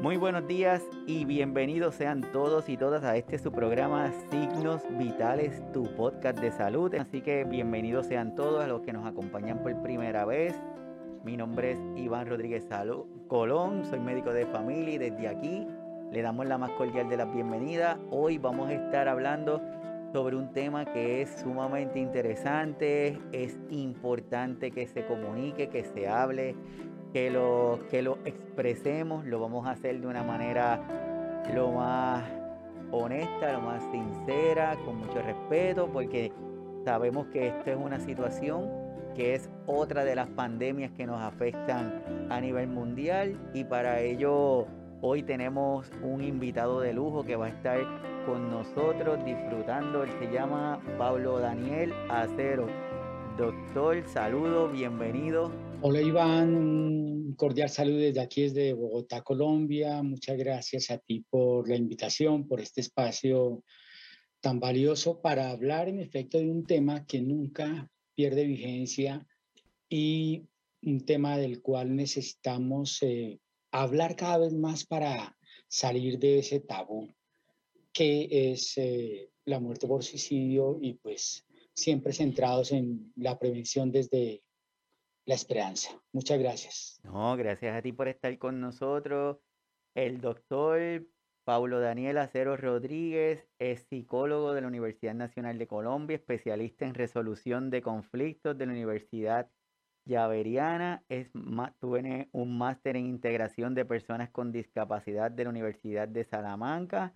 Muy buenos días y bienvenidos sean todos y todas a este su programa Signos Vitales, tu podcast de salud. Así que bienvenidos sean todos a los que nos acompañan por primera vez. Mi nombre es Iván Rodríguez Salud Colón, soy médico de familia y desde aquí le damos la más cordial de las bienvenidas. Hoy vamos a estar hablando sobre un tema que es sumamente interesante, es importante que se comunique, que se hable, que lo, que lo expresemos, lo vamos a hacer de una manera lo más honesta, lo más sincera, con mucho respeto, porque sabemos que esta es una situación que es otra de las pandemias que nos afectan a nivel mundial y para ello hoy tenemos un invitado de lujo que va a estar con nosotros disfrutando. Él se llama Pablo Daniel Acero. Doctor, saludo, bienvenido. Hola Iván, un cordial saludo desde aquí, desde Bogotá, Colombia. Muchas gracias a ti por la invitación, por este espacio tan valioso para hablar en efecto de un tema que nunca pierde vigencia y un tema del cual necesitamos eh, hablar cada vez más para salir de ese tabú que es eh, la muerte por suicidio y pues siempre centrados en la prevención desde la esperanza. Muchas gracias. No, gracias a ti por estar con nosotros. El doctor Paulo Daniel Acero Rodríguez es psicólogo de la Universidad Nacional de Colombia, especialista en resolución de conflictos de la Universidad Javeriana. Es, tiene un máster en integración de personas con discapacidad de la Universidad de Salamanca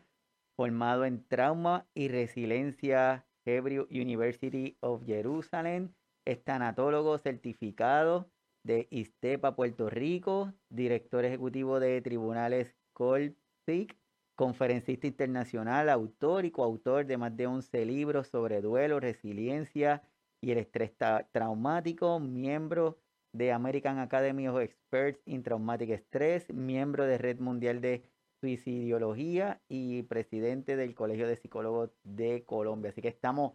formado en trauma y resiliencia Hebrew University of Jerusalem, es tanatólogo certificado de ISTEPA Puerto Rico, director ejecutivo de Tribunales Colpic, conferencista internacional, autor y coautor de más de 11 libros sobre duelo, resiliencia y el estrés traumático, miembro de American Academy of Experts in Traumatic Stress, miembro de Red Mundial de suicidología y presidente del Colegio de Psicólogos de Colombia. Así que estamos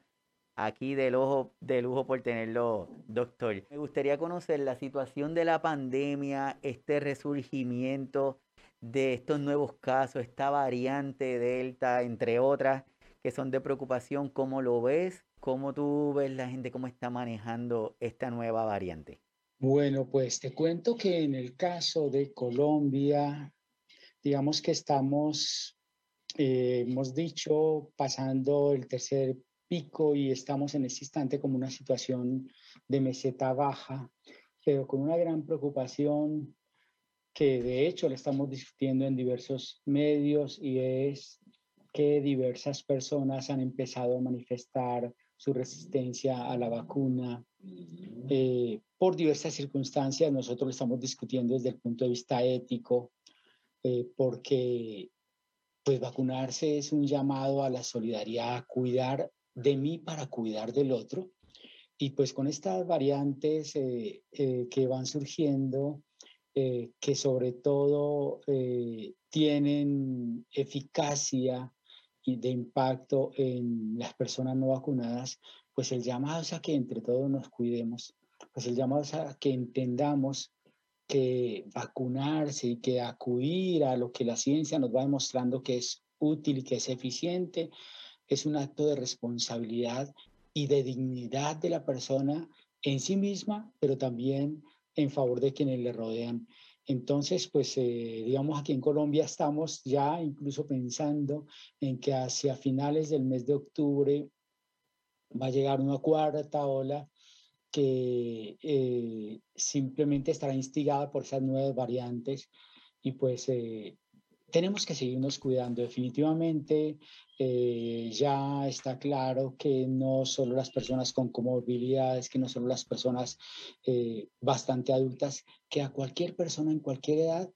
aquí de lujo, de lujo por tenerlo, doctor. Me gustaría conocer la situación de la pandemia, este resurgimiento de estos nuevos casos, esta variante Delta, entre otras, que son de preocupación. ¿Cómo lo ves? ¿Cómo tú ves la gente, cómo está manejando esta nueva variante? Bueno, pues te cuento que en el caso de Colombia, digamos que estamos, eh, hemos dicho, pasando el tercer pico y estamos en este instante como una situación de meseta baja, pero con una gran preocupación que de hecho la estamos discutiendo en diversos medios y es que diversas personas han empezado a manifestar su resistencia a la vacuna eh, por diversas circunstancias. Nosotros lo estamos discutiendo desde el punto de vista ético, eh, porque pues vacunarse es un llamado a la solidaridad, a cuidar de mí para cuidar del otro. Y pues con estas variantes eh, eh, que van surgiendo, que sobre todo tienen eficacia y de impacto en las personas no vacunadas, pues el llamado es a que entre todos nos cuidemos, pues el llamado es a que entendamos que vacunarse y que acudir a lo que la ciencia nos va demostrando que es útil y que es eficiente, es un acto de responsabilidad y de dignidad de la persona en sí misma, pero también en favor de quienes le rodean. Entonces, pues, eh, digamos, aquí en Colombia estamos ya incluso pensando en que hacia finales del mes de octubre va a llegar una cuarta ola que eh, simplemente estará instigada por esas nuevas variantes y pues eh, tenemos que seguirnos cuidando. Definitivamente eh, ya está claro que no solo las personas con comorbilidades, que no solo las personas bastante adultas, que a cualquier persona en cualquier edad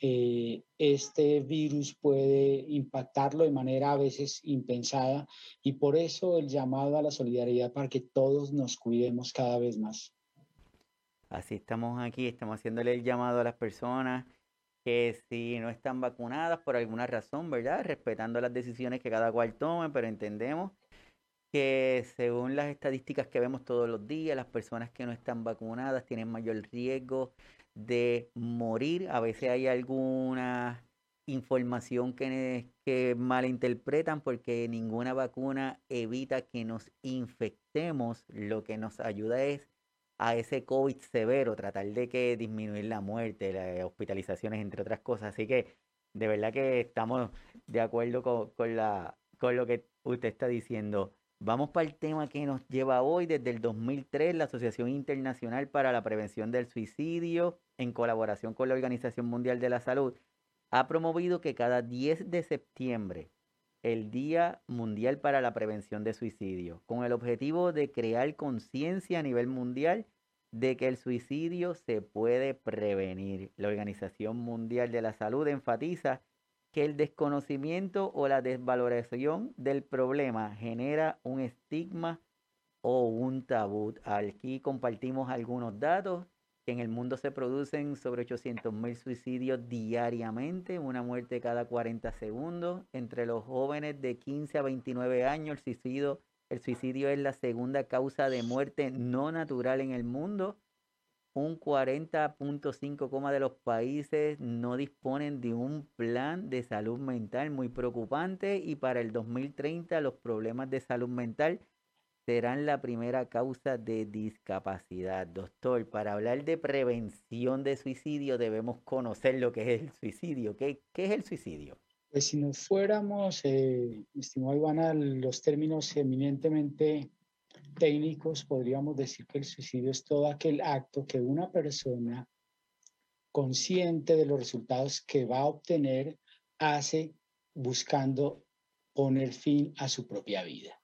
eh, este virus puede impactarlo de manera a veces impensada y por eso el llamado a la solidaridad para que todos nos cuidemos cada vez más. Así estamos aquí, estamos haciéndole el llamado a las personas que si no están vacunadas por alguna razón, ¿verdad? Respetando las decisiones que cada cual tome, pero entendemos que según las estadísticas que vemos todos los días, las personas que no están vacunadas tienen mayor riesgo de morir. A veces hay algunas información que, que malinterpretan porque ninguna vacuna evita que nos infectemos. Lo que nos ayuda es a ese COVID severo, tratar de que disminuir la muerte, las hospitalizaciones, entre otras cosas. Así que de verdad que estamos de acuerdo con, la, con lo que usted está diciendo. Vamos para el tema que nos lleva hoy. Desde el 2003, la Asociación Internacional para la Prevención del Suicidio, en colaboración con la Organización Mundial de la Salud, ha promovido que cada 10 de septiembre, el Día Mundial para la Prevención de Suicidio, con el objetivo de crear conciencia a nivel mundial de que el suicidio se puede prevenir. La Organización Mundial de la Salud enfatiza que el desconocimiento o la desvaloración del problema genera un estigma o un tabú. Aquí compartimos algunos datos. En el mundo se producen sobre 800 mil suicidios diariamente, una muerte cada 40 segundos. Entre los jóvenes de 15 a 29 años, el suicidio el suicidio es la segunda causa de muerte no natural en el mundo. Un 40.5 de los países no disponen de un plan de salud mental muy preocupante y para el 2030 los problemas de salud mental serán la primera causa de discapacidad. Doctor, para hablar de prevención de suicidio debemos conocer lo que es el suicidio. ¿Qué, es el suicidio? Pues si nos fuéramos, eh, estimado Ivana, los términos eminentemente técnicos, podríamos decir que el suicidio es todo aquel acto que una persona consciente de los resultados que va a obtener hace buscando poner fin a su propia vida.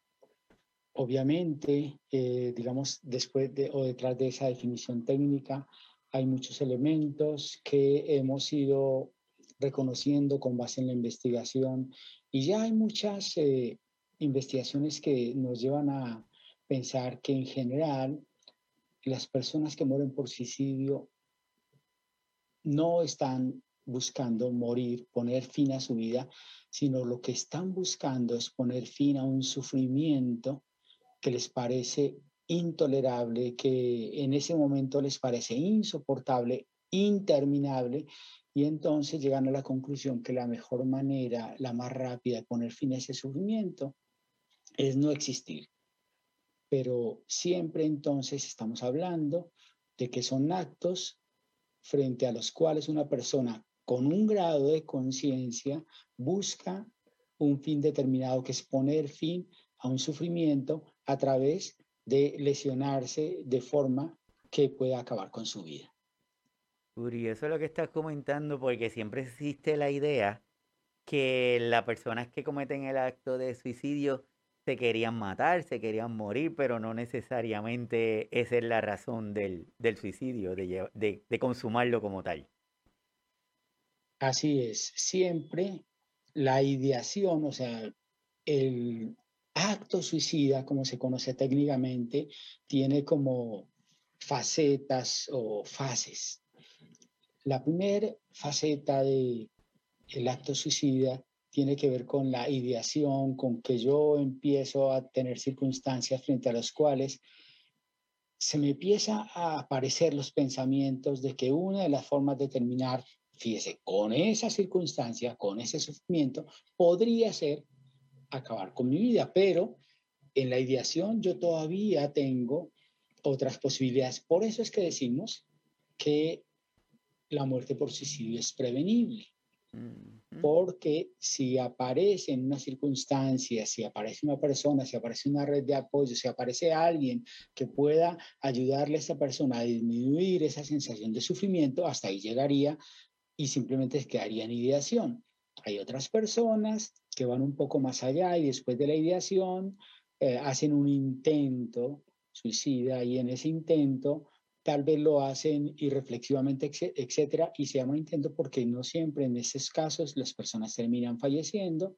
Obviamente, eh, digamos, después de, o detrás de esa definición técnica hay muchos elementos que hemos ido reconociendo con base en la investigación. Y ya hay muchas eh, investigaciones que nos llevan a pensar que en general las personas que mueren por suicidio no están buscando morir, poner fin a su vida, sino lo que están buscando es poner fin a un sufrimiento que les parece intolerable, que en ese momento les parece insoportable, interminable y entonces llegan a la conclusión que la mejor manera, la más rápida de poner fin a ese sufrimiento es no existir. Pero siempre entonces estamos hablando de que son actos frente a los cuales una persona con un grado de conciencia busca un fin determinado, que es poner fin a un sufrimiento a través de lesionarse de forma que pueda acabar con su vida. Curioso lo que estás comentando porque siempre existe la idea que las personas que cometen el acto de suicidio se querían matar, se querían morir, pero no necesariamente esa es la razón del, suicidio, de, de consumarlo como tal. Así es, siempre la ideación, o sea, el acto suicida, como se conoce técnicamente, tiene como facetas o fases. La primera faceta del el acto suicida tiene que ver con la ideación, con que yo empiezo a tener circunstancias frente a las cuales se me empieza a aparecer los pensamientos de que una de las formas de terminar, fíjese, con esa circunstancia, con ese sufrimiento, podría ser acabar con mi vida, pero en la ideación yo todavía tengo otras posibilidades. Por eso es que decimos que la muerte por suicidio es prevenible. Porque si aparece en una circunstancia, si aparece una persona, si aparece una red de apoyo, si aparece alguien que pueda ayudarle a esa persona a disminuir esa sensación de sufrimiento, hasta ahí llegaría y simplemente quedaría en ideación. Hay otras personas que van un poco más allá y después de la ideación eh, hacen un intento suicida y en ese intento tal vez lo hacen irreflexivamente, etcétera, y se llama intento porque no siempre en esos casos las personas terminan falleciendo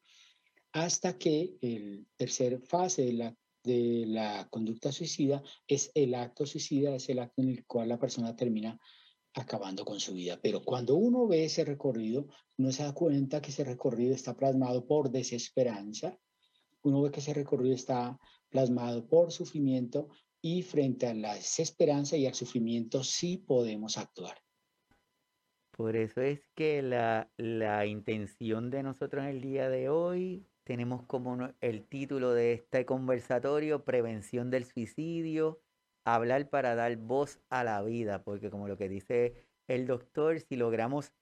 hasta que el tercer fase de la, de la conducta suicida es el acto suicida, es el acto en el cual la persona termina acabando con su vida. Pero cuando uno ve ese recorrido, uno se da cuenta que ese recorrido está plasmado por desesperanza, uno ve que ese recorrido está plasmado por sufrimiento y frente a la desesperanza y al sufrimiento sí podemos actuar. Por eso es que la, la intención de nosotros en el día de hoy, tenemos como el título de este conversatorio, Prevención del Suicidio, hablar para dar voz a la vida, porque como lo que dice el doctor, si logramos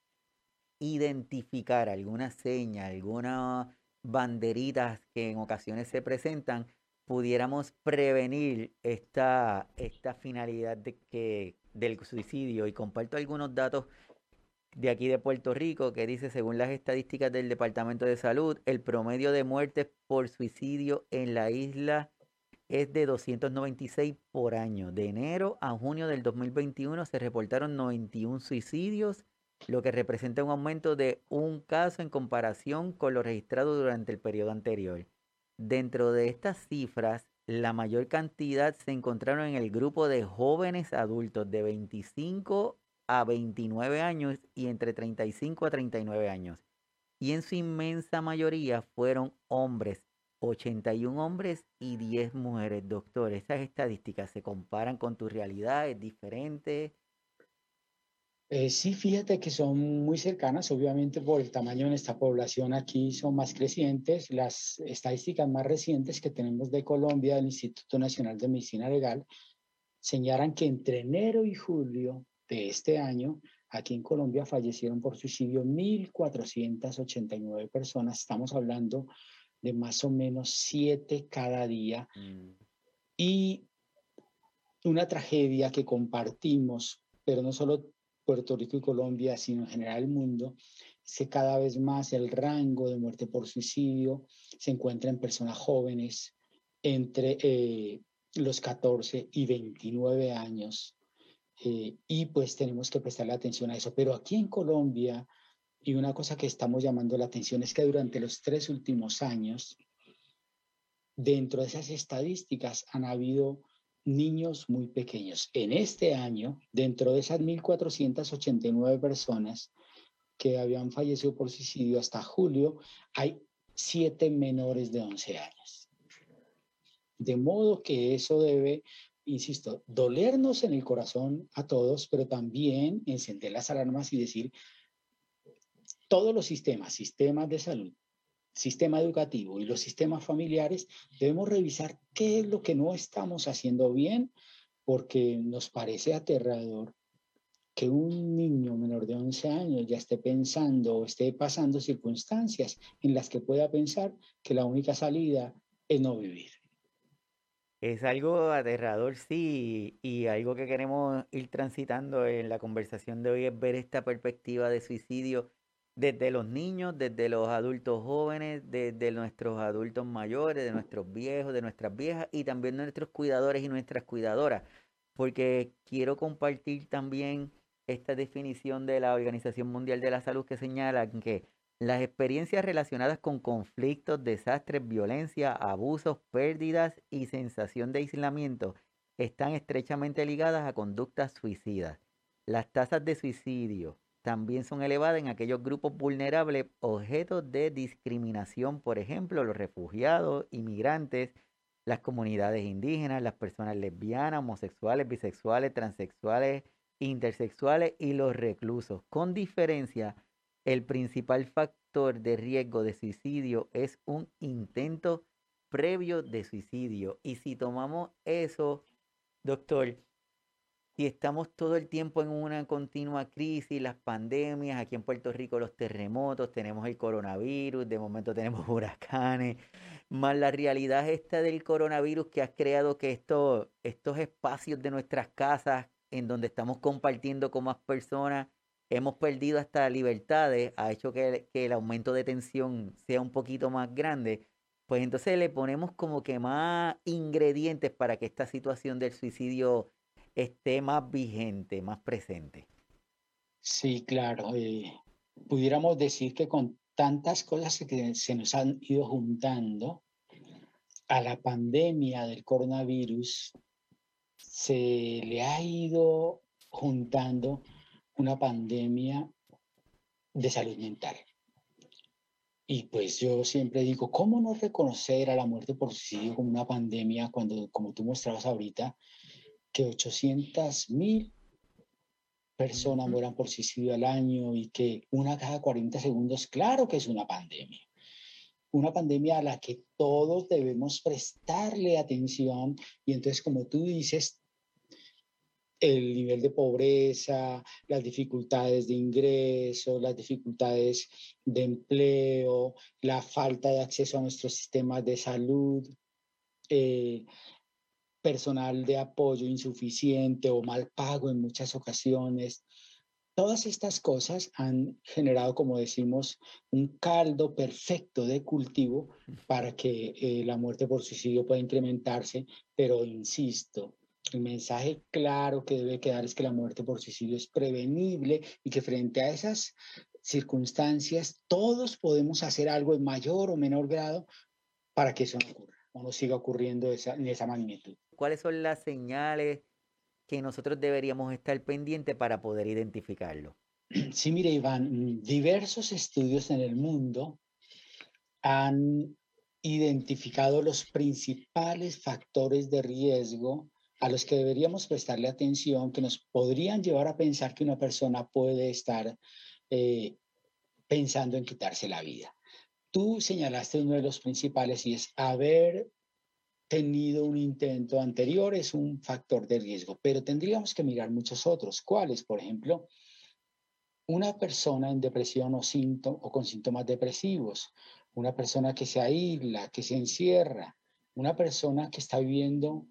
identificar alguna seña, algunas banderitas que en ocasiones se presentan, pudiéramos prevenir esta, esta finalidad de que, del suicidio. Y comparto algunos datos de aquí de Puerto Rico que dice, según las estadísticas del Departamento de Salud, el promedio de muertes por suicidio en la isla es de 296 por año. De enero a junio del 2021 se reportaron 91 suicidios, lo que representa un aumento de un caso en comparación con lo registrado durante el periodo anterior. Dentro de estas cifras, la mayor cantidad se encontraron en el grupo de jóvenes adultos de 25 a 29 años y entre 35 a 39 años. Y en su inmensa mayoría fueron hombres, 81 hombres y 10 mujeres. Doctor, esas estadísticas se comparan con tu realidad, es diferente. Eh, sí, fíjate que son muy cercanas, obviamente por el tamaño de esta población aquí son más crecientes. Las estadísticas más recientes que tenemos de Colombia, del Instituto Nacional de Medicina Legal, señalan que entre enero y julio de este año, aquí en Colombia fallecieron por suicidio 1.489 personas. Estamos hablando de más o menos siete cada día. Mm. Y una tragedia que compartimos, pero no solo Puerto Rico y Colombia, sino en general el mundo, es que cada vez más el rango de muerte por suicidio se encuentra en personas jóvenes entre eh, los 14 y 29 años. Eh, y pues tenemos que prestarle atención a eso. Pero aquí en Colombia, y una cosa que estamos llamando la atención es que durante los tres últimos años, dentro de esas estadísticas han habido niños muy pequeños. En este año, dentro de esas 1.489 personas que habían fallecido por suicidio hasta julio, hay siete menores de 11 años. De modo que eso debe, insisto, dolernos en el corazón a todos, pero también encender las alarmas y decir, todos los sistemas, sistemas de salud, sistema educativo y los sistemas familiares, debemos revisar qué es lo que no estamos haciendo bien, porque nos parece aterrador que un niño menor de 11 años ya esté pensando o esté pasando circunstancias en las que pueda pensar que la única salida es no vivir. Es algo aterrador, sí, y algo que queremos ir transitando en la conversación de hoy es ver esta perspectiva de suicidio desde los niños, desde los adultos jóvenes, desde nuestros adultos mayores, de nuestros viejos, de nuestras viejas y también nuestros cuidadores y nuestras cuidadoras, porque quiero compartir también esta definición de la Organización Mundial de la Salud que señala que las experiencias relacionadas con conflictos, desastres, violencia, abusos, pérdidas y sensación de aislamiento están estrechamente ligadas a conductas suicidas. Las tasas de suicidio, también son elevadas en aquellos grupos vulnerables objetos de discriminación, por ejemplo, los refugiados, inmigrantes, las comunidades indígenas, las personas lesbianas, homosexuales, bisexuales, transexuales, intersexuales y los reclusos. Con diferencia, el principal factor de riesgo de suicidio es un intento previo de suicidio. Y si tomamos eso, doctor, si estamos todo el tiempo en una continua crisis, las pandemias, aquí en Puerto Rico los terremotos, tenemos el coronavirus, de momento tenemos huracanes, más la realidad esta del coronavirus que ha creado que esto, estos espacios de nuestras casas en donde estamos compartiendo con más personas, hemos perdido hasta libertades, ha hecho que, que el aumento de tensión sea un poquito más grande, pues entonces le ponemos como que más ingredientes para que esta situación del suicidio esté más vigente, más presente. Sí, claro. Eh, pudiéramos decir que con tantas cosas que se nos han ido juntando a la pandemia del coronavirus, se le ha ido juntando una pandemia de salud mental. Y pues yo siempre digo, ¿cómo no reconocer a la muerte por suicidio como una pandemia cuando, como tú mostrabas ahorita, que 800 mil personas mueran por suicidio al año y que una cada 40 segundos, claro que es una pandemia. Una pandemia a la que todos debemos prestarle atención y entonces, como tú dices, el nivel de pobreza, las dificultades de ingreso, las dificultades de empleo, la falta de acceso a nuestros sistemas de salud, eh, personal de apoyo insuficiente o mal pago en muchas ocasiones. Todas estas cosas han generado, como decimos, un caldo perfecto de cultivo para que eh, la muerte por suicidio pueda incrementarse, pero insisto, el mensaje claro que debe quedar es que la muerte por suicidio es prevenible y que frente a esas circunstancias todos podemos hacer algo en mayor o menor grado para que eso no ocurra o no siga ocurriendo esa, en esa magnitud. ¿Cuáles son las señales que nosotros deberíamos estar pendientes para poder identificarlo? Sí, mire, Iván, diversos estudios en el mundo han identificado los principales factores de riesgo a los que deberíamos prestarle atención, que nos podrían llevar a pensar que una persona puede estar eh, pensando en quitarse la vida. Tú señalaste uno de los principales y es haber tenido un intento anterior es un factor de riesgo, pero tendríamos que mirar muchos otros. ¿Cuáles? Por ejemplo, una persona en depresión o, o con síntomas depresivos, una persona que se aísla, que se encierra, una persona que está viviendo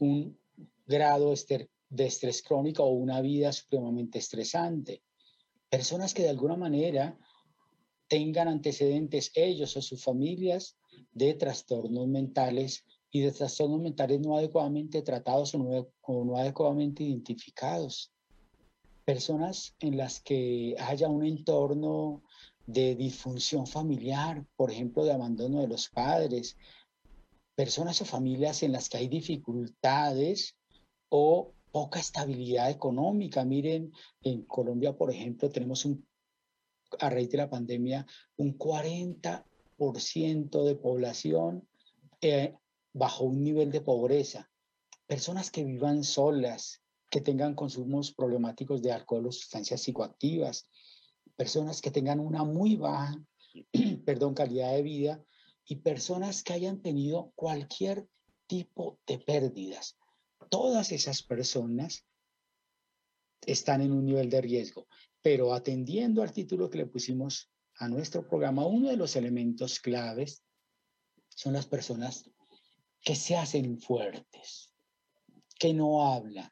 un grado de estrés crónico o una vida supremamente estresante. Personas que de alguna manera tengan antecedentes ellos o sus familias de trastornos mentales y de trastornos mentales no adecuadamente tratados o no, o no adecuadamente identificados. Personas en las que haya un entorno de disfunción familiar, por ejemplo, de abandono de los padres, personas o familias en las que hay dificultades o poca estabilidad económica. Miren, en Colombia, por ejemplo, tenemos un, a raíz de la pandemia un 40% de población eh, bajo un nivel de pobreza. Personas que vivan solas, que tengan consumos problemáticos de alcohol o sustancias psicoactivas, personas que tengan una muy baja, perdón, calidad de vida y personas que hayan tenido cualquier tipo de pérdidas todas esas personas están en un nivel de riesgo. Pero atendiendo al título que le pusimos a nuestro programa, uno de los elementos claves son las personas que se hacen fuertes, que no hablan,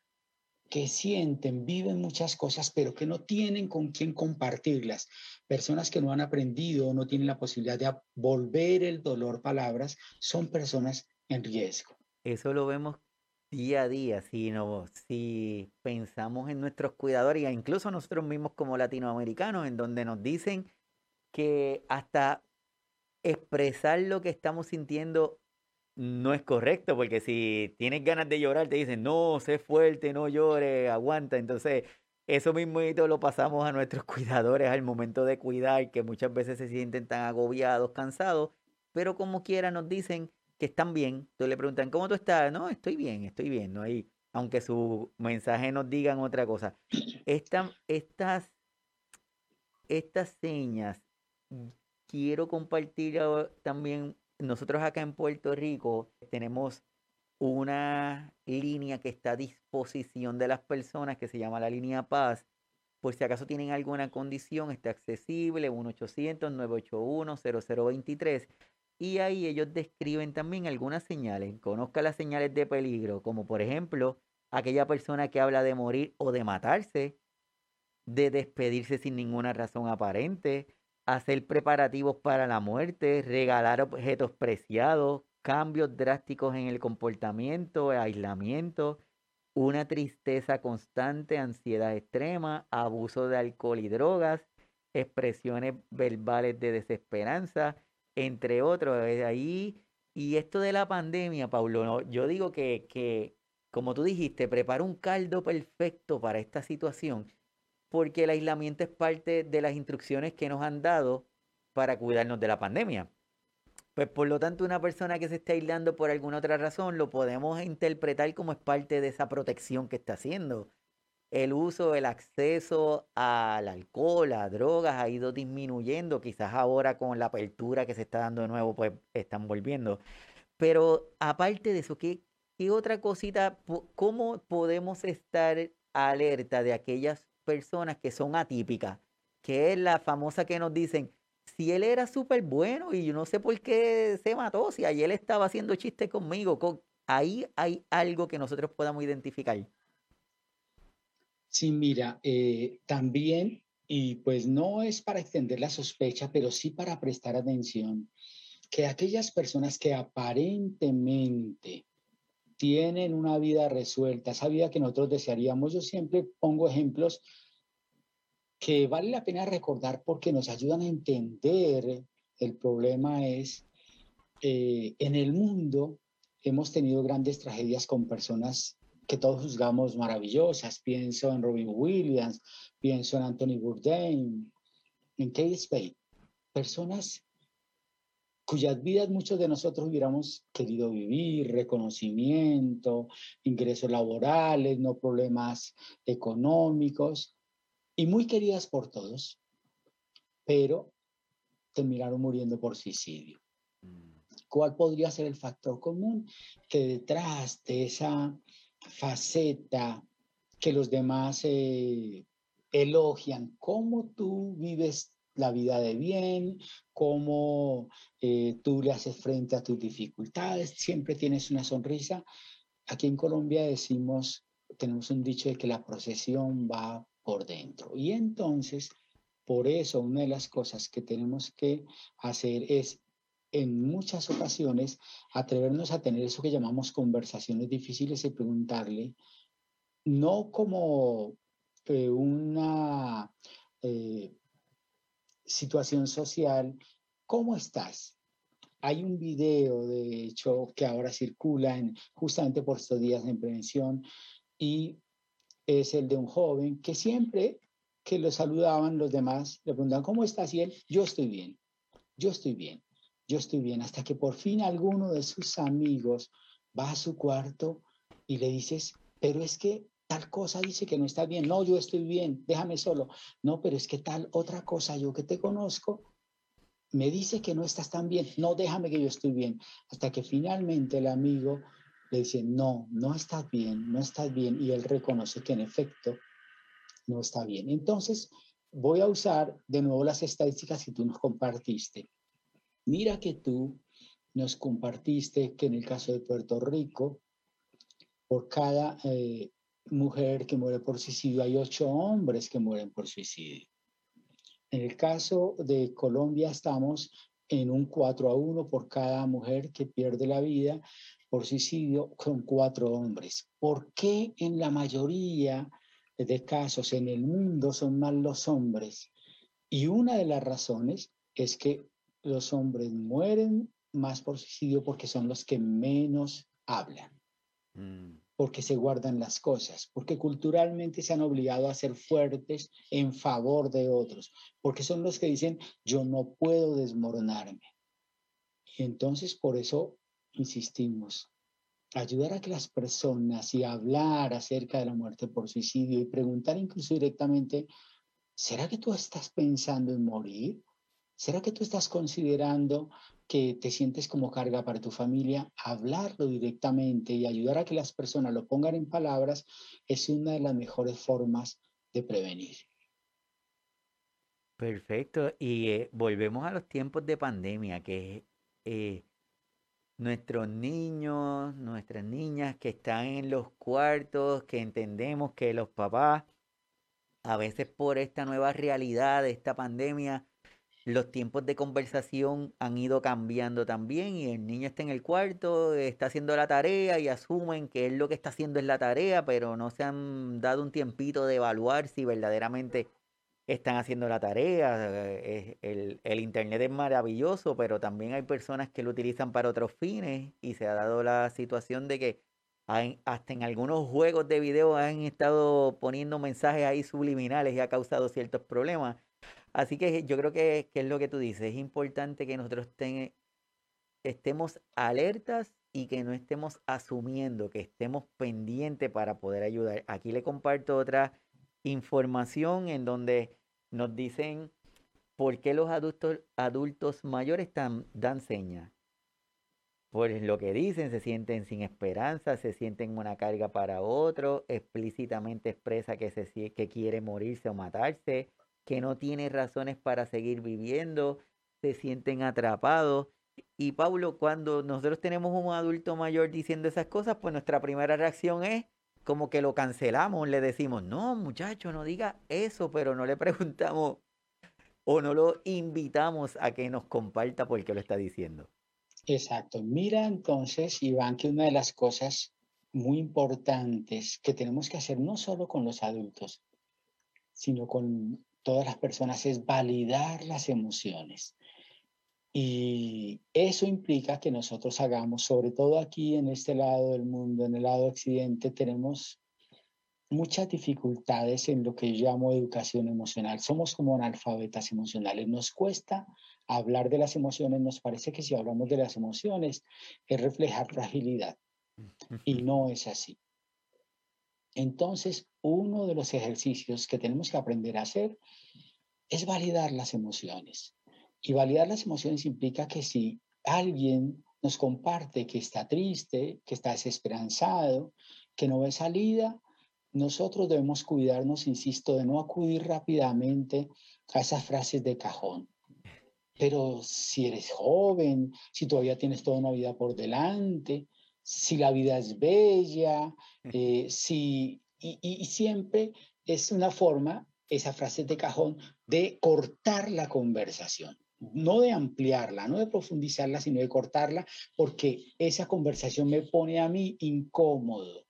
que sienten, viven muchas cosas, pero que no tienen con quién compartirlas. Personas que no han aprendido o no tienen la posibilidad de volver el dolor palabras, son personas en riesgo. Eso lo vemos día a día, si, si pensamos en nuestros cuidadores, e incluso nosotros mismos como latinoamericanos, en donde nos dicen que hasta expresar lo que estamos sintiendo no es correcto, porque si tienes ganas de llorar, te dicen, no, sé fuerte, no llores, aguanta. Entonces, eso mismo lo pasamos a nuestros cuidadores al momento de cuidar, que muchas veces se sienten tan agobiados, cansados, pero como quiera nos dicen que están bien. Entonces le preguntan, ¿cómo tú estás? No, estoy bien, estoy bien. ¿no? Ahí, aunque su mensaje nos digan otra cosa. estas, estas señas, quiero compartir también, nosotros acá en Puerto Rico tenemos una línea que está a disposición de las personas que se llama la línea Paz. Por si acaso tienen alguna condición, está accesible, 1-800-981-0023. Y ahí ellos describen también algunas señales. Conozca las señales de peligro, como por ejemplo aquella persona que habla de morir o de matarse, de despedirse sin ninguna razón aparente, hacer preparativos para la muerte, regalar objetos preciados, cambios drásticos en el comportamiento, aislamiento, una tristeza constante, ansiedad extrema, abuso de alcohol y drogas, expresiones verbales de desesperanza, entre otros. Ahí, y esto de la pandemia, Pablo, yo digo que, que, como tú dijiste, prepara un caldo perfecto para esta situación, porque el aislamiento es parte de las instrucciones que nos han dado para cuidarnos de la pandemia. Pues por lo tanto, una persona que se está aislando por alguna otra razón lo podemos interpretar como es parte de esa protección que está haciendo. el uso, el acceso al alcohol, a drogas ha ido disminuyendo. Quizás ahora con la apertura que se está dando de nuevo, pues están volviendo. Pero aparte de eso, ¿qué, qué otra cosita, cómo podemos estar alerta de aquellas personas que son atípicas? Que es la famosa que nos dicen, si él era súper bueno y yo no sé por qué se mató, si ayer estaba haciendo chistes conmigo, ahí hay algo que nosotros podamos identificar. Sí, mira, eh, también, y pues no es para extender la sospecha, pero sí para prestar atención, que aquellas personas que aparentemente tienen una vida resuelta, esa vida que nosotros desearíamos, yo siempre pongo ejemplos que vale la pena recordar porque nos ayudan a entender el problema es, eh, en el mundo hemos tenido grandes tragedias con personas que todos juzgamos maravillosas. Pienso en Robin Williams, pienso en Anthony Bourdain, en Kate Spade. Personas cuyas vidas muchos de nosotros hubiéramos querido vivir, reconocimiento, ingresos laborales, no problemas económicos, y muy queridas por todos, pero terminaron muriendo por suicidio. Mm. ¿Cuál podría ser el factor común? Que detrás de esa faceta que los demás eh, elogian, cómo tú vives la vida de bien, cómo eh, tú le haces frente a tus dificultades, siempre tienes una sonrisa. Aquí en Colombia decimos, tenemos un dicho de que la procesión va por dentro. Y entonces, por eso, una de las cosas que tenemos que hacer es en muchas ocasiones atrevernos a tener eso que llamamos conversaciones difíciles y preguntarle, no como eh, una eh, situación social, ¿cómo estás? Hay un video, de hecho, que ahora circula en, justamente por estos días en prevención y es el de un joven que siempre que lo saludaban los demás, le preguntaban, ¿cómo estás? Y él, yo estoy bien, yo estoy bien yo estoy bien, hasta que por fin alguno de sus amigos va a su cuarto y le dices, pero es que tal cosa dice que no está bien, no, yo estoy bien, déjame solo, no, pero es que tal otra cosa, yo que te conozco, me dice que no estás tan bien, no, déjame que yo estoy bien, hasta que finalmente el amigo le dice, no, no estás bien, no estás bien, y él reconoce que en efecto no está bien. Entonces, voy a usar de nuevo las estadísticas que tú nos compartiste. Mira que tú nos compartiste que en el caso de Puerto Rico, por cada eh, mujer que muere por suicidio, hay ocho hombres que mueren por suicidio. En el caso de Colombia estamos en un 4 a 1 por cada mujer que pierde la vida por suicidio con cuatro hombres. ¿Por qué en la mayoría de casos en el mundo son más los hombres? Y una de las razones es que los hombres mueren más por suicidio porque son los que menos hablan, mm. porque se guardan las cosas, porque culturalmente se han obligado a ser fuertes en favor de otros, porque son los que dicen, yo no puedo desmoronarme. Y entonces por eso insistimos, ayudar a que las personas y hablar acerca de la muerte por suicidio y preguntar incluso directamente, ¿será que tú estás pensando en morir? ¿Será que tú estás considerando que te sientes como carga para tu familia? Hablarlo directamente y ayudar a que las personas lo pongan en palabras es una de las mejores formas de prevenir. Perfecto. Y eh, volvemos a los tiempos de pandemia, que eh, nuestros niños, nuestras niñas que están en los cuartos, que entendemos que los papás, a veces por esta nueva realidad esta pandemia, los tiempos de conversación han ido cambiando también y el niño está en el cuarto, está haciendo la tarea y asumen que él lo que está haciendo es la tarea, pero no se han dado un tiempito de evaluar si verdaderamente están haciendo la tarea. Eh, el, el Internet es maravilloso, pero también hay personas que lo utilizan para otros fines y se ha dado la situación de que hasta en algunos juegos de video han estado poniendo mensajes ahí subliminales y ha causado ciertos problemas. Así que yo creo que, es lo que tú dices. Es importante que nosotros estemos alertas y que no estemos asumiendo, que estemos pendientes para poder ayudar. Aquí le comparto otra información en donde nos dicen por qué los adultos, adultos mayores dan señas. Por lo que dicen, se sienten sin esperanza, se sienten una carga para otro, explícitamente expresa que, se, que quiere morirse o matarse, que no tiene razones para seguir viviendo, se sienten atrapados. Y Pablo, cuando nosotros tenemos un adulto mayor diciendo esas cosas, pues nuestra primera reacción es como que lo cancelamos, le decimos, no muchacho, no diga eso, pero no le preguntamos o no lo invitamos a que nos comparta por qué lo está diciendo. Exacto. Mira entonces, Iván, que una de las cosas muy importantes que tenemos que hacer no solo con los adultos, sino con todas las personas es validar las emociones. Y eso implica que nosotros hagamos, sobre todo aquí en este lado del mundo, en el lado occidente, tenemos muchas dificultades en lo que yo llamo educación emocional. Somos como analfabetas emocionales. Nos cuesta hablar de las emociones. Nos parece que si hablamos de las emociones es reflejar fragilidad. Y no es así. Entonces, uno de los ejercicios que tenemos que aprender a hacer es validar las emociones. Y validar las emociones implica que si alguien nos comparte que está triste, que está desesperanzado, que no ve salida, nosotros debemos cuidarnos, insisto, de no acudir rápidamente a esas frases de cajón. Pero si eres joven, si todavía tienes toda una vida por delante, si la vida es bella, eh, si, y, y, siempre es una forma, esa frase de cajón, de cortar la conversación no de ampliarla, no de profundizarla, sino de cortarla, porque esa conversación me pone a mí incómodo.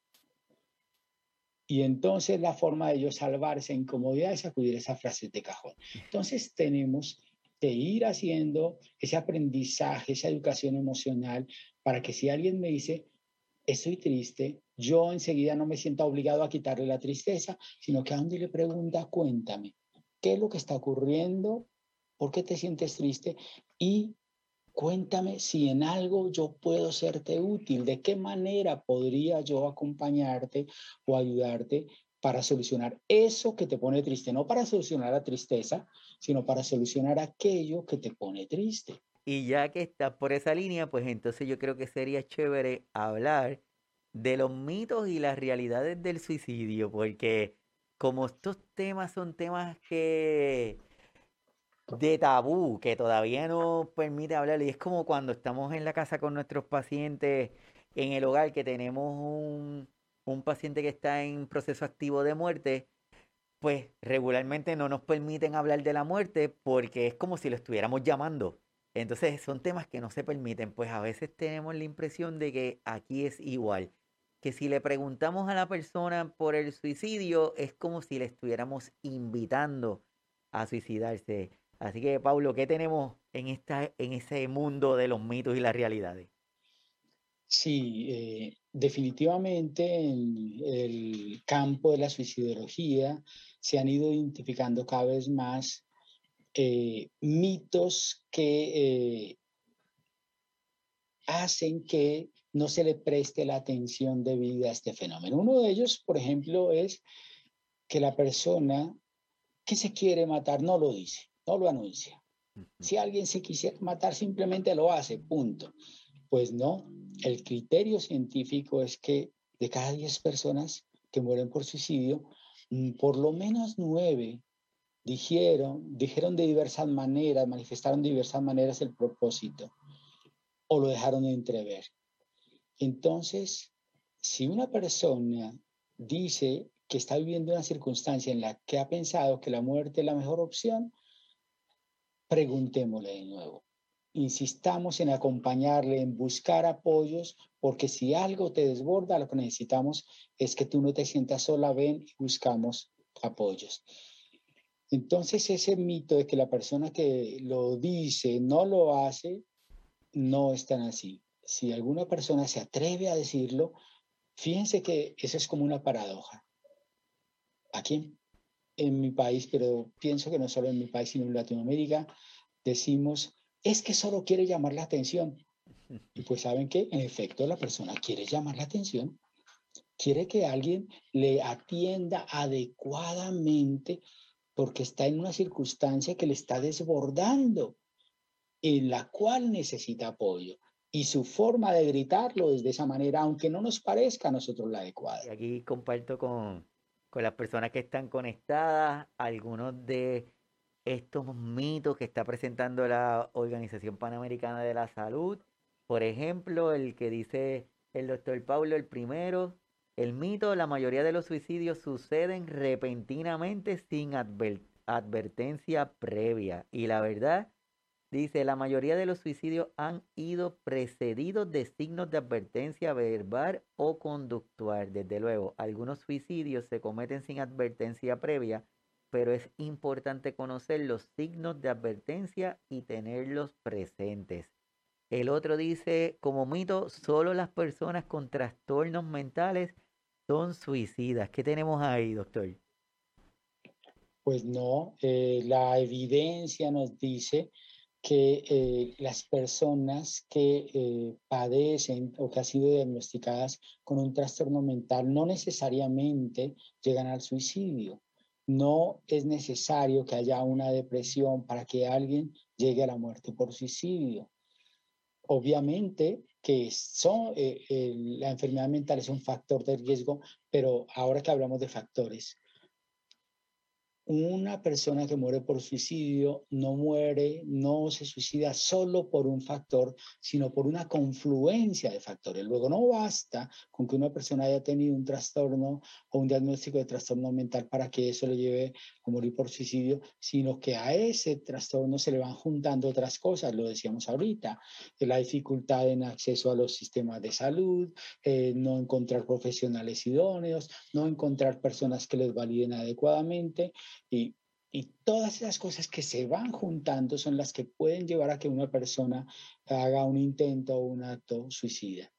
Y entonces la forma de yo salvar esa incomodidad es acudir a esas frases de cajón. Entonces tenemos que ir haciendo ese aprendizaje, esa educación emocional, para que si alguien me dice, estoy triste, yo enseguida no me sienta obligado a quitarle la tristeza, sino que a donde le pregunta, cuéntame, ¿qué es lo que está ocurriendo? ¿Por qué te sientes triste? Y cuéntame si en algo yo puedo serte útil, de qué manera podría yo acompañarte o ayudarte para solucionar eso que te pone triste, no para solucionar la tristeza, sino para solucionar aquello que te pone triste. Y ya que estás por esa línea, pues entonces yo creo que sería chévere hablar de los mitos y las realidades del suicidio, porque como estos temas son temas que de tabú que todavía no permite hablar. Y es como cuando estamos en la casa con nuestros pacientes en el hogar, que tenemos un, un paciente que está en proceso activo de muerte, pues regularmente no nos permiten hablar de la muerte porque es como si lo estuviéramos llamando. Entonces son temas que no se permiten. Pues a veces tenemos la impresión de que aquí es igual. Que si le preguntamos a la persona por el suicidio, es como si le estuviéramos invitando a suicidarse. Así que, Pablo, ¿qué tenemos en, esta, en ese mundo de los mitos y las realidades? Sí, eh, definitivamente en el campo de la suicidología se han ido identificando cada vez más eh, mitos que eh, hacen que no se le preste la atención debida a este fenómeno. Uno de ellos, por ejemplo, es que la persona que se quiere matar no lo dice no lo anuncia. Si alguien se quisiera matar, simplemente lo hace, punto. Pues no, el criterio científico es que de cada 10 personas que mueren por suicidio, mm, por lo menos 9 dijeron, dijeron de diversas maneras, manifestaron de diversas maneras el propósito o lo dejaron de entrever. Entonces, si una persona dice que está viviendo una circunstancia en la que ha pensado que la muerte es la mejor opción, preguntémosle de nuevo. Insistamos en acompañarle, en buscar apoyos, porque si algo te desborda, lo que necesitamos es que tú no te sientas sola, ven y buscamos apoyos. Entonces ese mito de que la persona que lo dice no lo hace, no es tan así. Si alguna persona se atreve a decirlo, fíjense que eso es como una paradoja. Aquí en mi país, pero pienso que no solo en mi país, sino en Latinoamérica, decimos, es que solo quiere llamar la atención. Y pues saben que en efecto la persona quiere llamar la atención, quiere que alguien le atienda adecuadamente porque está en una circunstancia que le está desbordando, en la cual necesita apoyo. Y su forma de gritarlo es de esa manera, aunque no nos parezca a nosotros la adecuada. Y aquí comparto con, con las personas que están conectadas algunos de estos mitos que está presentando la Organización Panamericana de la Salud. Por ejemplo, el que dice el doctor Pablo el primero, el mito, la mayoría de los suicidios suceden repentinamente sin advertencia previa. Y la verdad, dice, la mayoría de los suicidios han ido precedidos de signos de advertencia verbal o conductual. Desde luego, algunos suicidios se cometen sin advertencia previa, pero es importante conocer los signos de advertencia y tenerlos presentes. El otro dice, como mito, solo las personas con trastornos mentales son suicidas. ¿Qué tenemos ahí, doctor? Pues no, eh, la evidencia nos dice que eh, las personas que eh, padecen o que han sido diagnosticadas con un trastorno mental no necesariamente llegan al suicidio. No es necesario que haya una depresión para que alguien llegue a la muerte por suicidio. Obviamente, que son, eh, la enfermedad mental es un factor de riesgo, pero ahora que hablamos de factores, una persona que muere por suicidio no muere, no se suicida solo por un factor, sino por una confluencia de factores. Luego no basta con que una persona haya tenido un trastorno o un diagnóstico de trastorno mental para que eso le lleve a morir por suicidio, sino que a ese trastorno se le van juntando otras cosas, lo decíamos ahorita, la dificultad en acceso a los sistemas de salud, eh, no encontrar profesionales idóneos, no encontrar personas que les validen adecuadamente y, todas esas cosas que se van juntando son las que pueden llevar a que una persona haga un intento o un acto suicida.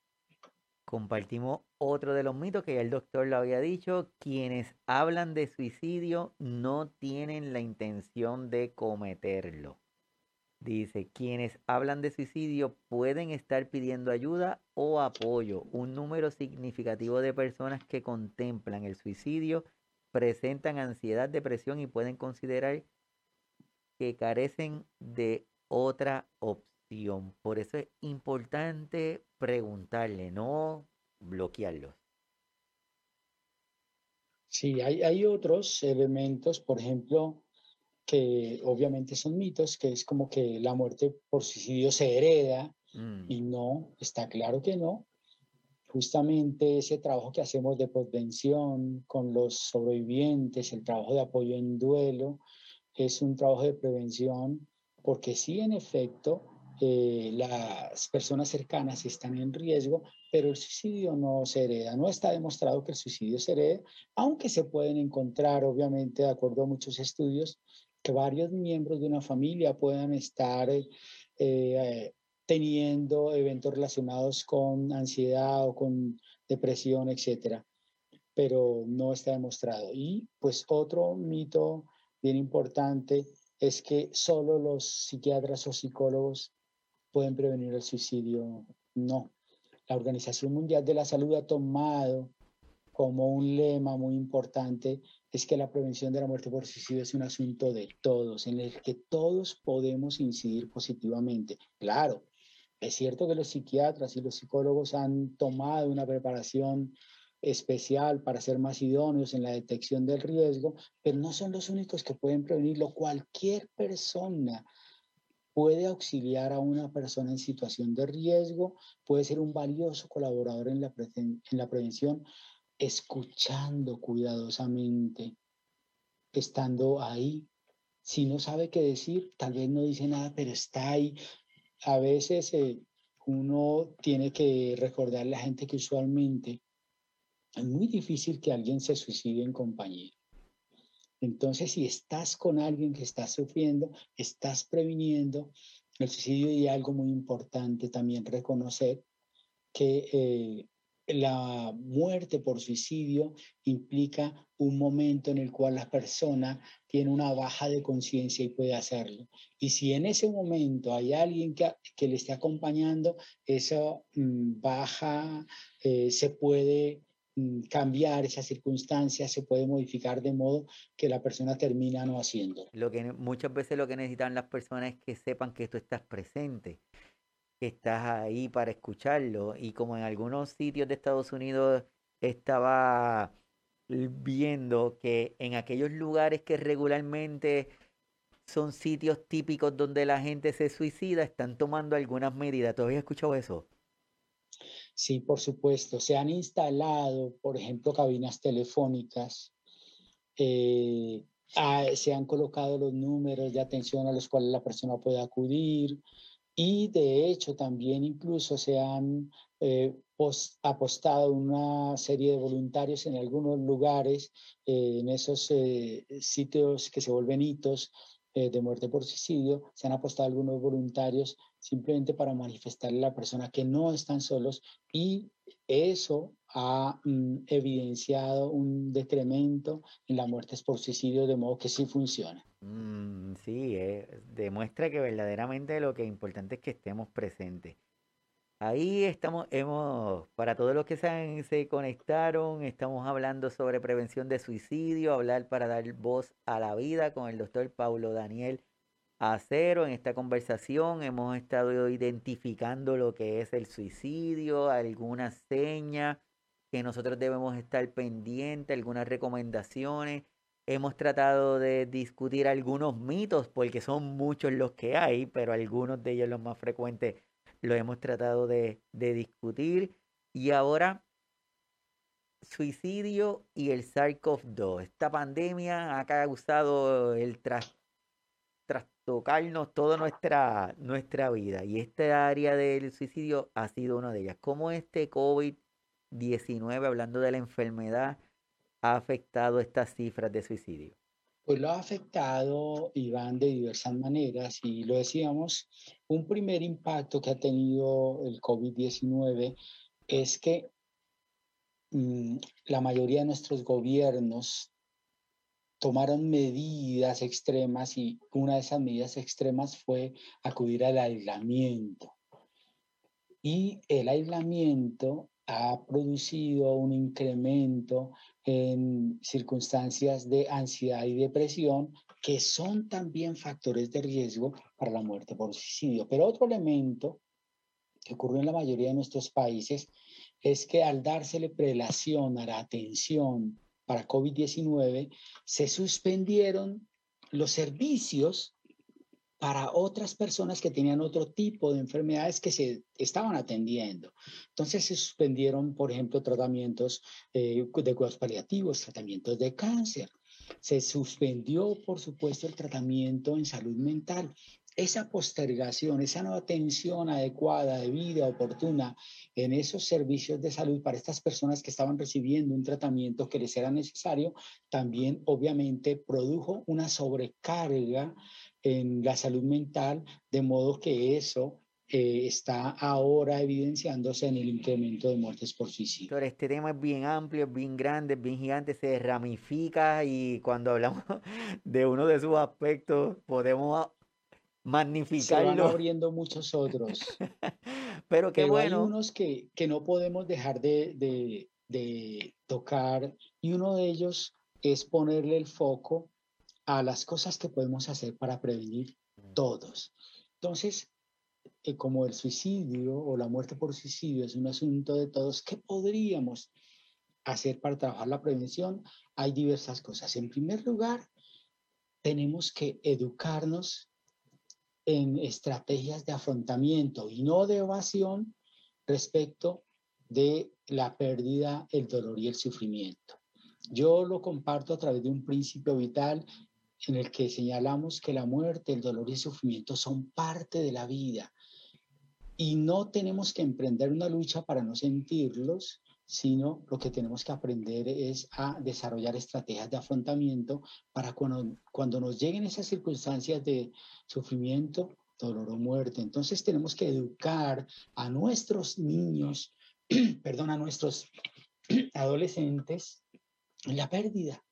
Compartimos otro de los mitos que ya el doctor lo había dicho, quienes hablan de suicidio no tienen la intención de cometerlo. Dice, quienes hablan de suicidio pueden estar pidiendo ayuda o apoyo. Un número significativo de personas que contemplan el suicidio presentan ansiedad, depresión y pueden considerar que carecen de otra opción. Por eso es importante preguntarle, no bloquearlos. Sí, hay, hay otros elementos, por ejemplo, que obviamente son mitos, que es como que la muerte por suicidio se hereda, mm. y no, está claro que no justamente ese trabajo que hacemos de prevención con los sobrevivientes, el trabajo de apoyo en duelo, es un trabajo de prevención porque sí, en efecto, eh, las personas cercanas están en riesgo, pero el suicidio no se hereda. No está demostrado que el suicidio se herede, aunque se pueden encontrar, obviamente, de acuerdo a muchos estudios, que varios miembros de una familia puedan estar eh, teniendo eventos relacionados con ansiedad o con depresión, etcétera, pero no está demostrado. Y pues otro mito bien importante es que solo los psiquiatras o psicólogos pueden prevenir el suicidio. No. La Organización Mundial de la Salud ha tomado como un lema muy importante es que la prevención de la muerte por suicidio es un asunto de todos, en el que todos podemos incidir positivamente. Claro, es cierto que los psiquiatras y los psicólogos han tomado una preparación especial para ser más idóneos en la detección del riesgo, pero no son los únicos que pueden prevenirlo. Cualquier persona puede auxiliar a una persona en situación de riesgo, puede ser un valioso colaborador en la, en la prevención, escuchando cuidadosamente, estando ahí. Si no sabe qué decir, tal vez no dice nada, pero está ahí a veces eh, uno tiene que recordar a la gente que usualmente es muy difícil que alguien se suicide en compañía. Entonces, si estás con alguien que está sufriendo, estás previniendo el suicidio y algo muy importante también reconocer que eh, la muerte por suicidio implica un momento en el cual la persona tiene una baja de conciencia y puede hacerlo. Y si en ese momento hay alguien que, le esté acompañando, esa mm, baja eh, se puede mm, cambiar, esa circunstancia se puede modificar de modo que la persona termina no haciendo. Lo que muchas veces lo que necesitan las personas es que sepan que tú estás presente que estás ahí para escucharlo. Y como en algunos sitios de Estados Unidos estaba viendo que en aquellos lugares que regularmente son sitios típicos donde la gente se suicida, están tomando algunas medidas. ¿Todavía has escuchado eso? Sí, por supuesto. Se han instalado, por ejemplo, cabinas telefónicas. Eh, ah, se han colocado los números de atención a los cuales la persona puede acudir. Y de hecho también incluso se han eh, apostado una serie de voluntarios en algunos lugares, eh, en esos eh, sitios que se vuelven hitos de muerte por suicidio, se han apostado algunos voluntarios simplemente para manifestarle a la persona que no están solos y eso ha mm, evidenciado un decremento en las muertes por suicidio, de modo que sí funciona. Mm, sí, eh, demuestra que verdaderamente lo que es importante es que estemos presentes. Ahí estamos, hemos, para todos los que se, se conectaron, estamos hablando sobre prevención de suicidio, hablar para dar voz a la vida con el doctor Paulo Daniel Acero. En esta conversación hemos estado identificando lo que es el suicidio, algunas señas que nosotros debemos estar pendientes, algunas recomendaciones. Hemos tratado de discutir algunos mitos, porque son muchos los que hay, pero algunos de ellos los más frecuentes los hemos tratado de, discutir. Y ahora, suicidio y el SARS-CoV-2. Esta pandemia ha causado el trastocarnos toda nuestra, nuestra vida. Y esta área del suicidio ha sido una de ellas. ¿Cómo este COVID 19, hablando de la enfermedad, ha afectado estas cifras de suicidio? Pues lo ha afectado, Iván, de diversas maneras y lo decíamos, un primer impacto que ha tenido el COVID-19 es que mm, la mayoría de nuestros gobiernos tomaron medidas extremas y una de esas medidas extremas fue acudir al aislamiento. Y el aislamiento ha producido un incremento en circunstancias de ansiedad y depresión que son también factores de riesgo para la muerte por suicidio. Pero otro elemento que ocurre en la mayoría de nuestros países es que al dársele prelación a la atención para COVID-19, se suspendieron los servicios para otras personas que tenían otro tipo de enfermedades que se estaban atendiendo. Entonces se suspendieron, por ejemplo, tratamientos eh, de cuidados paliativos, tratamientos de cáncer. Se suspendió, por supuesto, el tratamiento en salud mental. Esa postergación, esa no atención adecuada, de vida oportuna en esos servicios de salud para estas personas que estaban recibiendo un tratamiento que les era necesario, también obviamente produjo una sobrecarga en la salud mental, de modo que eso eh, está ahora evidenciándose en el incremento de muertes por suicidio. este tema es bien amplio, es bien grande, es bien gigante, se ramifica y cuando hablamos de uno de sus aspectos podemos magnificarlo. Se van abriendo muchos otros. Pero qué bueno. Hay unos que, que no podemos dejar de, de, de tocar y uno de ellos es ponerle el foco a las cosas que podemos hacer para prevenir todos. Entonces, eh, como el suicidio o la muerte por suicidio es un asunto de todos, ¿qué podríamos hacer para trabajar la prevención? Hay diversas cosas. En primer lugar, tenemos que educarnos en estrategias de afrontamiento y no de evasión respecto de la pérdida, el dolor y el sufrimiento. Yo lo comparto a través de un principio vital en el que señalamos que la muerte, el dolor y el sufrimiento son parte de la vida y no tenemos que emprender una lucha para no sentirlos, sino lo que tenemos que aprender es a desarrollar estrategias de afrontamiento para cuando, cuando nos lleguen esas circunstancias de sufrimiento, dolor o muerte. Entonces tenemos que educar a nuestros niños perdón, a nuestros adolescentes en la pérdida.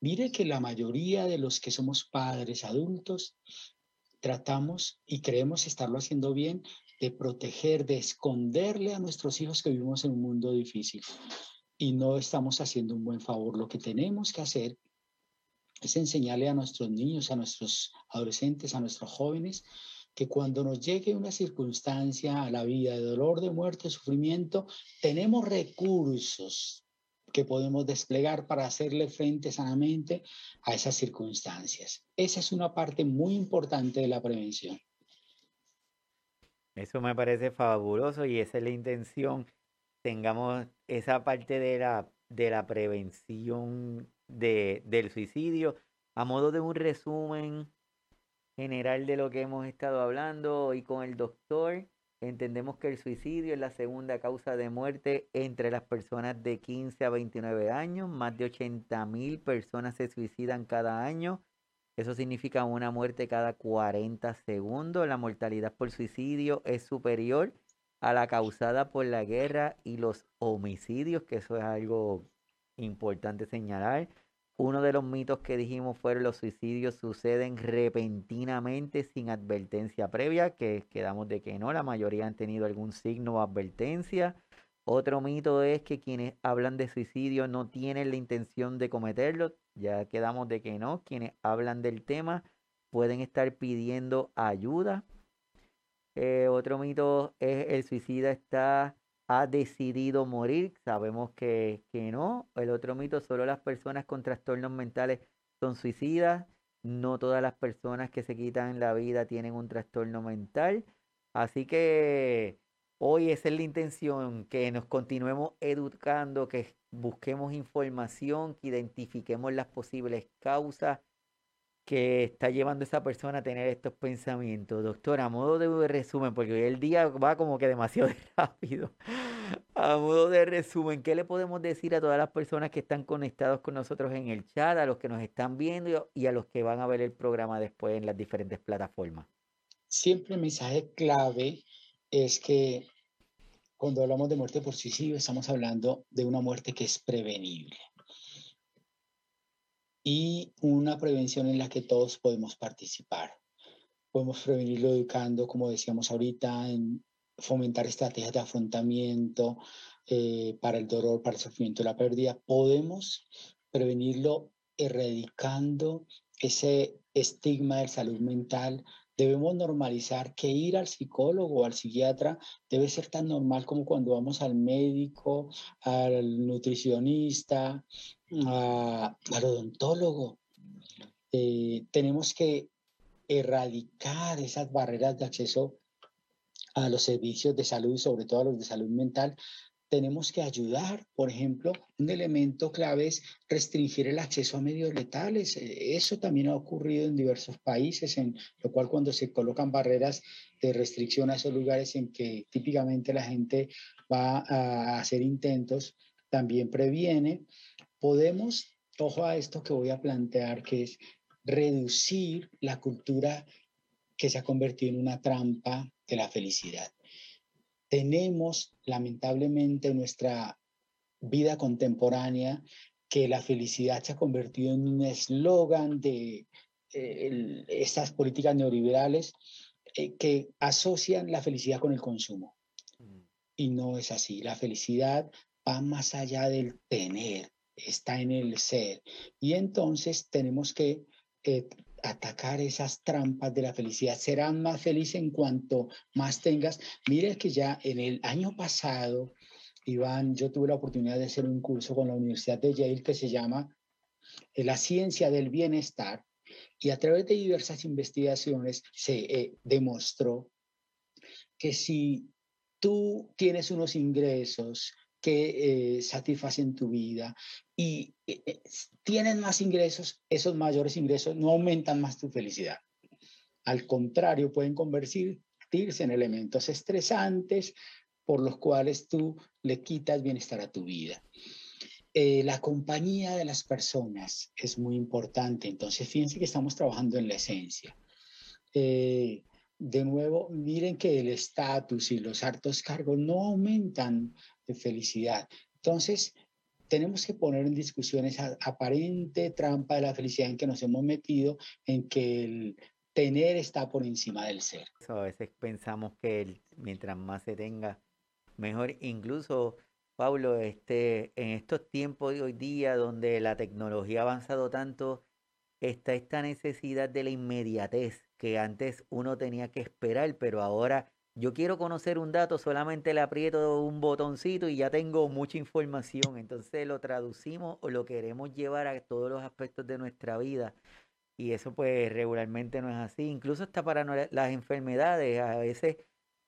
Mire que la mayoría de los que somos padres adultos tratamos y creemos estarlo haciendo bien de proteger, de esconderle a nuestros hijos que vivimos en un mundo difícil. Y no estamos haciendo un buen favor. Lo que tenemos que hacer es enseñarle a nuestros niños, a nuestros adolescentes, a nuestros jóvenes, que cuando nos llegue una circunstancia a la vida de dolor, de muerte, de sufrimiento, tenemos recursos que podemos desplegar para hacerle frente sanamente a esas circunstancias. Esa es una parte muy importante de la prevención. Eso me parece fabuloso y esa es la intención. Tengamos esa parte de la, de la prevención de, del suicidio. A modo de un resumen general de lo que hemos estado hablando hoy con el doctor, entendemos que el suicidio es la segunda causa de muerte entre las personas de 15 a 29 años. Más de 80 mil personas se suicidan cada año. Eso significa una muerte cada 40 segundos. La mortalidad por suicidio es superior a la causada por la guerra y los homicidios, que eso es algo importante señalar. Uno de los mitos que dijimos fueron los suicidios suceden repentinamente sin advertencia previa, que quedamos de que no, la mayoría han tenido algún signo o advertencia. Otro mito es que quienes hablan de suicidio no tienen la intención de cometerlo, ya quedamos de que no, quienes hablan del tema pueden estar pidiendo ayuda. Eh, otro mito es el suicida está ha decidido morir. Sabemos que, que no. El otro mito, solo las personas con trastornos mentales son suicidas. No todas las personas que se quitan la vida tienen un trastorno mental. Así que hoy esa es la intención, que nos continuemos educando, que busquemos información, que identifiquemos las posibles causas que está llevando a esa persona a tener estos pensamientos. Doctor, a modo de resumen, porque hoy el día va como que demasiado rápido. A modo de resumen, ¿qué le podemos decir a todas las personas que están conectados con nosotros en el chat, a los que nos están viendo y a los que van a ver el programa después en las diferentes plataformas? Siempre el mensaje clave es que cuando hablamos de muerte por suicidio estamos hablando de una muerte que es prevenible y una prevención en la que todos podemos participar. Podemos prevenirlo educando, como decíamos ahorita, en fomentar estrategias de afrontamiento eh, para el dolor, para el sufrimiento y la pérdida. Podemos prevenirlo erradicando ese estigma de salud mental Debemos normalizar que ir al psicólogo o al psiquiatra debe ser tan normal como cuando vamos al médico, al nutricionista, al odontólogo. Eh, tenemos que erradicar esas barreras de acceso a los servicios de salud, sobre todo a los de salud mental, tenemos que ayudar. Por ejemplo, un elemento clave es restringir el acceso a medios letales. Eh, eso también ha ocurrido en diversos países, en lo cual cuando se colocan barreras de restricción a esos lugares en que típicamente la gente va a hacer intentos, también previene. Podemos, ojo a esto que voy a plantear, que es reducir la cultura que se ha convertido en una trampa de la felicidad tenemos lamentablemente en nuestra vida contemporánea que la felicidad se ha convertido en un eslogan de eh, estas políticas neoliberales eh, que asocian la felicidad con el consumo. Mm. Y no es así. La felicidad va más allá del tener, está en el ser. Y entonces tenemos que eh, atacar esas trampas de la felicidad. Serán más felices en cuanto más tengas. Mire que ya en el año pasado, Iván, yo tuve la oportunidad de hacer un curso con la Universidad de Yale que se llama eh, La ciencia del bienestar. Y a través de diversas investigaciones se eh, demostró que si tú tienes unos ingresos que eh, satisfacen tu vida y eh, tienen más ingresos, esos mayores ingresos no aumentan más tu felicidad. Al contrario, pueden convertirse en elementos estresantes por los cuales tú le quitas bienestar a tu vida. Eh, la compañía de las personas es muy importante. Entonces, fíjense que estamos trabajando en la esencia. De nuevo, miren que el estatus y los hartos cargos no aumentan de felicidad. Entonces, tenemos que poner en discusión esa aparente trampa de la felicidad en que nos hemos metido, en que el tener está por encima del ser. a veces pensamos que mientras más se tenga, mejor. Incluso, Pablo, este, en estos tiempos de hoy día donde la tecnología ha avanzado tanto, está esta necesidad de la inmediatez que antes uno tenía que esperar, pero ahora yo quiero conocer un dato, solamente le aprieto un botoncito y ya tengo mucha información. Entonces lo traducimos o lo queremos llevar a todos los aspectos de nuestra vida. Y eso pues regularmente no es así. Incluso hasta para las enfermedades. A veces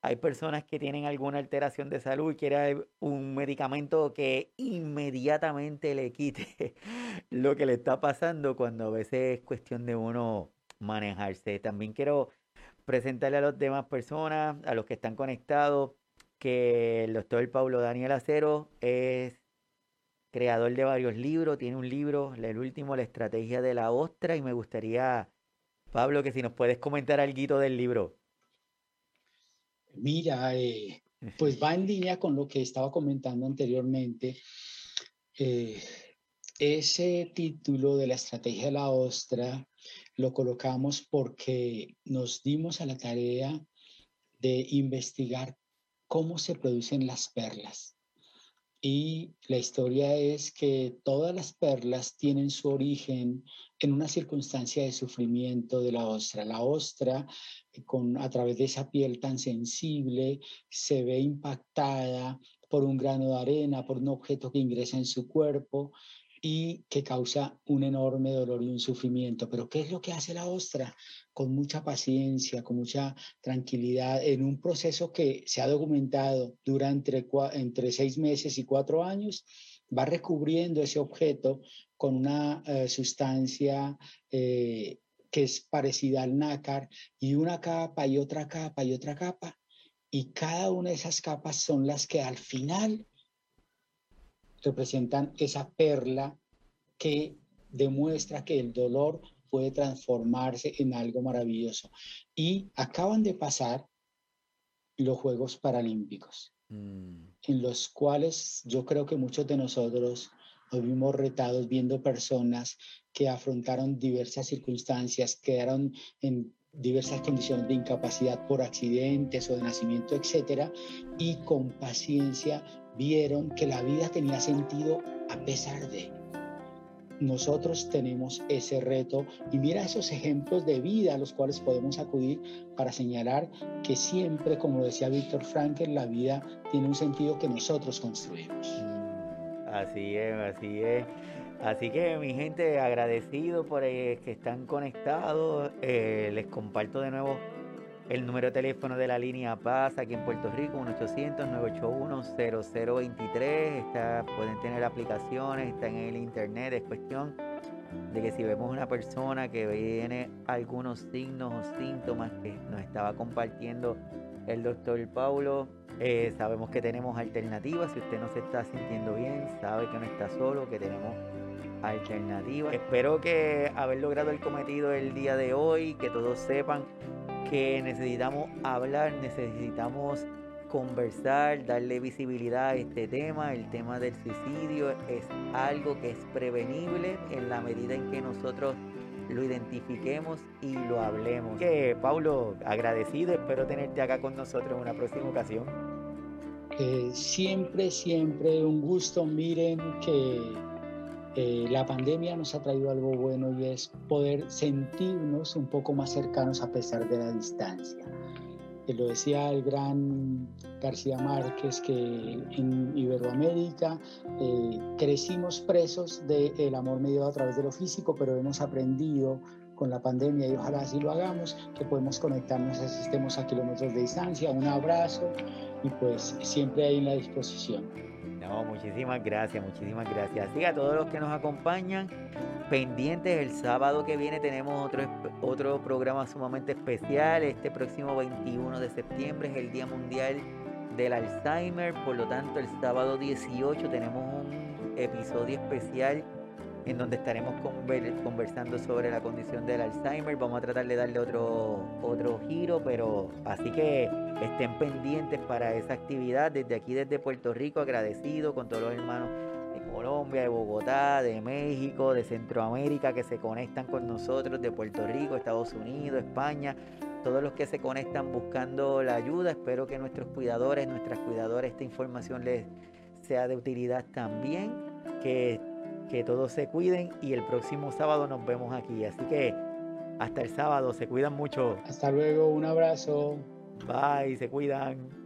hay personas que tienen alguna alteración de salud y quieren un medicamento que inmediatamente le quite lo que le está pasando cuando a veces es cuestión de uno manejarse. También quiero presentarle a las demás personas, a los que están conectados, que el doctor Pablo Daniel Acero es creador de varios libros, tiene un libro, el último, La Estrategia de la Ostra, y me gustaría, Pablo, que si nos puedes comentar algo del libro. Mira, eh, pues va en línea con lo que estaba comentando anteriormente. Eh, ese título de la estrategia de la ostra lo colocamos porque nos dimos a la tarea de investigar cómo se producen las perlas. Y la historia es que todas las perlas tienen su origen en una circunstancia de sufrimiento de la ostra. La ostra, eh, con, a través de esa piel tan sensible, se ve impactada por un grano de arena, por un objeto que ingresa en su cuerpo y que causa un enorme dolor y un sufrimiento. Pero ¿qué es lo que hace la ostra? Con mucha paciencia, con mucha tranquilidad, en un proceso que se ha documentado durante entre seis meses y cuatro años, va recubriendo ese objeto con una eh, sustancia eh, que es parecida al nácar y una capa y otra capa y otra capa. Y cada una de esas capas son las que al final representan esa perla que demuestra que el dolor puede transformarse en algo maravilloso. Y acaban de pasar los Juegos Paralímpicos, mm. en los cuales yo creo que muchos de nosotros nos vimos retados viendo personas que afrontaron diversas circunstancias, quedaron en diversas condiciones de incapacidad por accidentes o de nacimiento, etcétera, y con paciencia vieron que la vida tenía sentido a pesar de. Nosotros tenemos ese reto y mira esos ejemplos de vida a los cuales podemos acudir para señalar que siempre, como decía Víctor Frankel, la vida tiene un sentido que nosotros construimos. Así es, así es. Así que mi gente, agradecido por eh, que están conectados. Eh, les comparto de nuevo el número de teléfono de la línea Paz aquí en Puerto Rico, 1-800-981-0023. pueden tener aplicaciones, está en el internet. Es cuestión de que si vemos una persona que tiene algunos signos o síntomas que nos estaba compartiendo el doctor Paulo, eh, sabemos que tenemos alternativas. Si usted no se está sintiendo bien, sabe que no está solo, que tenemos alternativas. Espero que haber logrado el cometido el día de hoy, que todos sepan que necesitamos hablar, necesitamos conversar, darle visibilidad a este tema. El tema del suicidio es algo que es prevenible en la medida en que nosotros lo identifiquemos y lo hablemos. Que Paulo, agradecido, espero tenerte acá con nosotros en una próxima ocasión. Eh, siempre, siempre un gusto. Miren que eh, la pandemia nos ha traído algo bueno y es poder sentirnos un poco más cercanos a pesar de la distancia. Que lo decía el gran García Márquez, que en Iberoamérica eh, crecimos presos del amor mediado a través de lo físico, pero hemos aprendido con la pandemia y ojalá así lo hagamos, que podemos conectarnos así estemos a kilómetros de distancia. Un abrazo y pues siempre ahí en la disposición muchísimas gracias, muchísimas gracias. Así a todos los que nos acompañan, pendientes, el sábado que viene tenemos otro, otro programa sumamente especial. Este próximo 21 de septiembre es el Día Mundial del Alzheimer, por lo tanto el sábado 18 tenemos un episodio especial en donde estaremos conversando sobre la condición del Alzheimer. Vamos a tratar de darle otro, otro giro, pero así que estén pendientes para esa actividad. Desde aquí, desde Puerto Rico, agradecido con todos los hermanos de Colombia, de Bogotá, de México, de Centroamérica que se conectan con nosotros, de Puerto Rico, Estados Unidos, España. Todos los que se conectan buscando la ayuda, espero que nuestros cuidadores, nuestras cuidadoras, esta información les sea de utilidad también. Que que todos se cuiden y el próximo sábado nos vemos aquí. Así que hasta el sábado, se cuidan mucho. Hasta luego, un abrazo. Bye, se cuidan.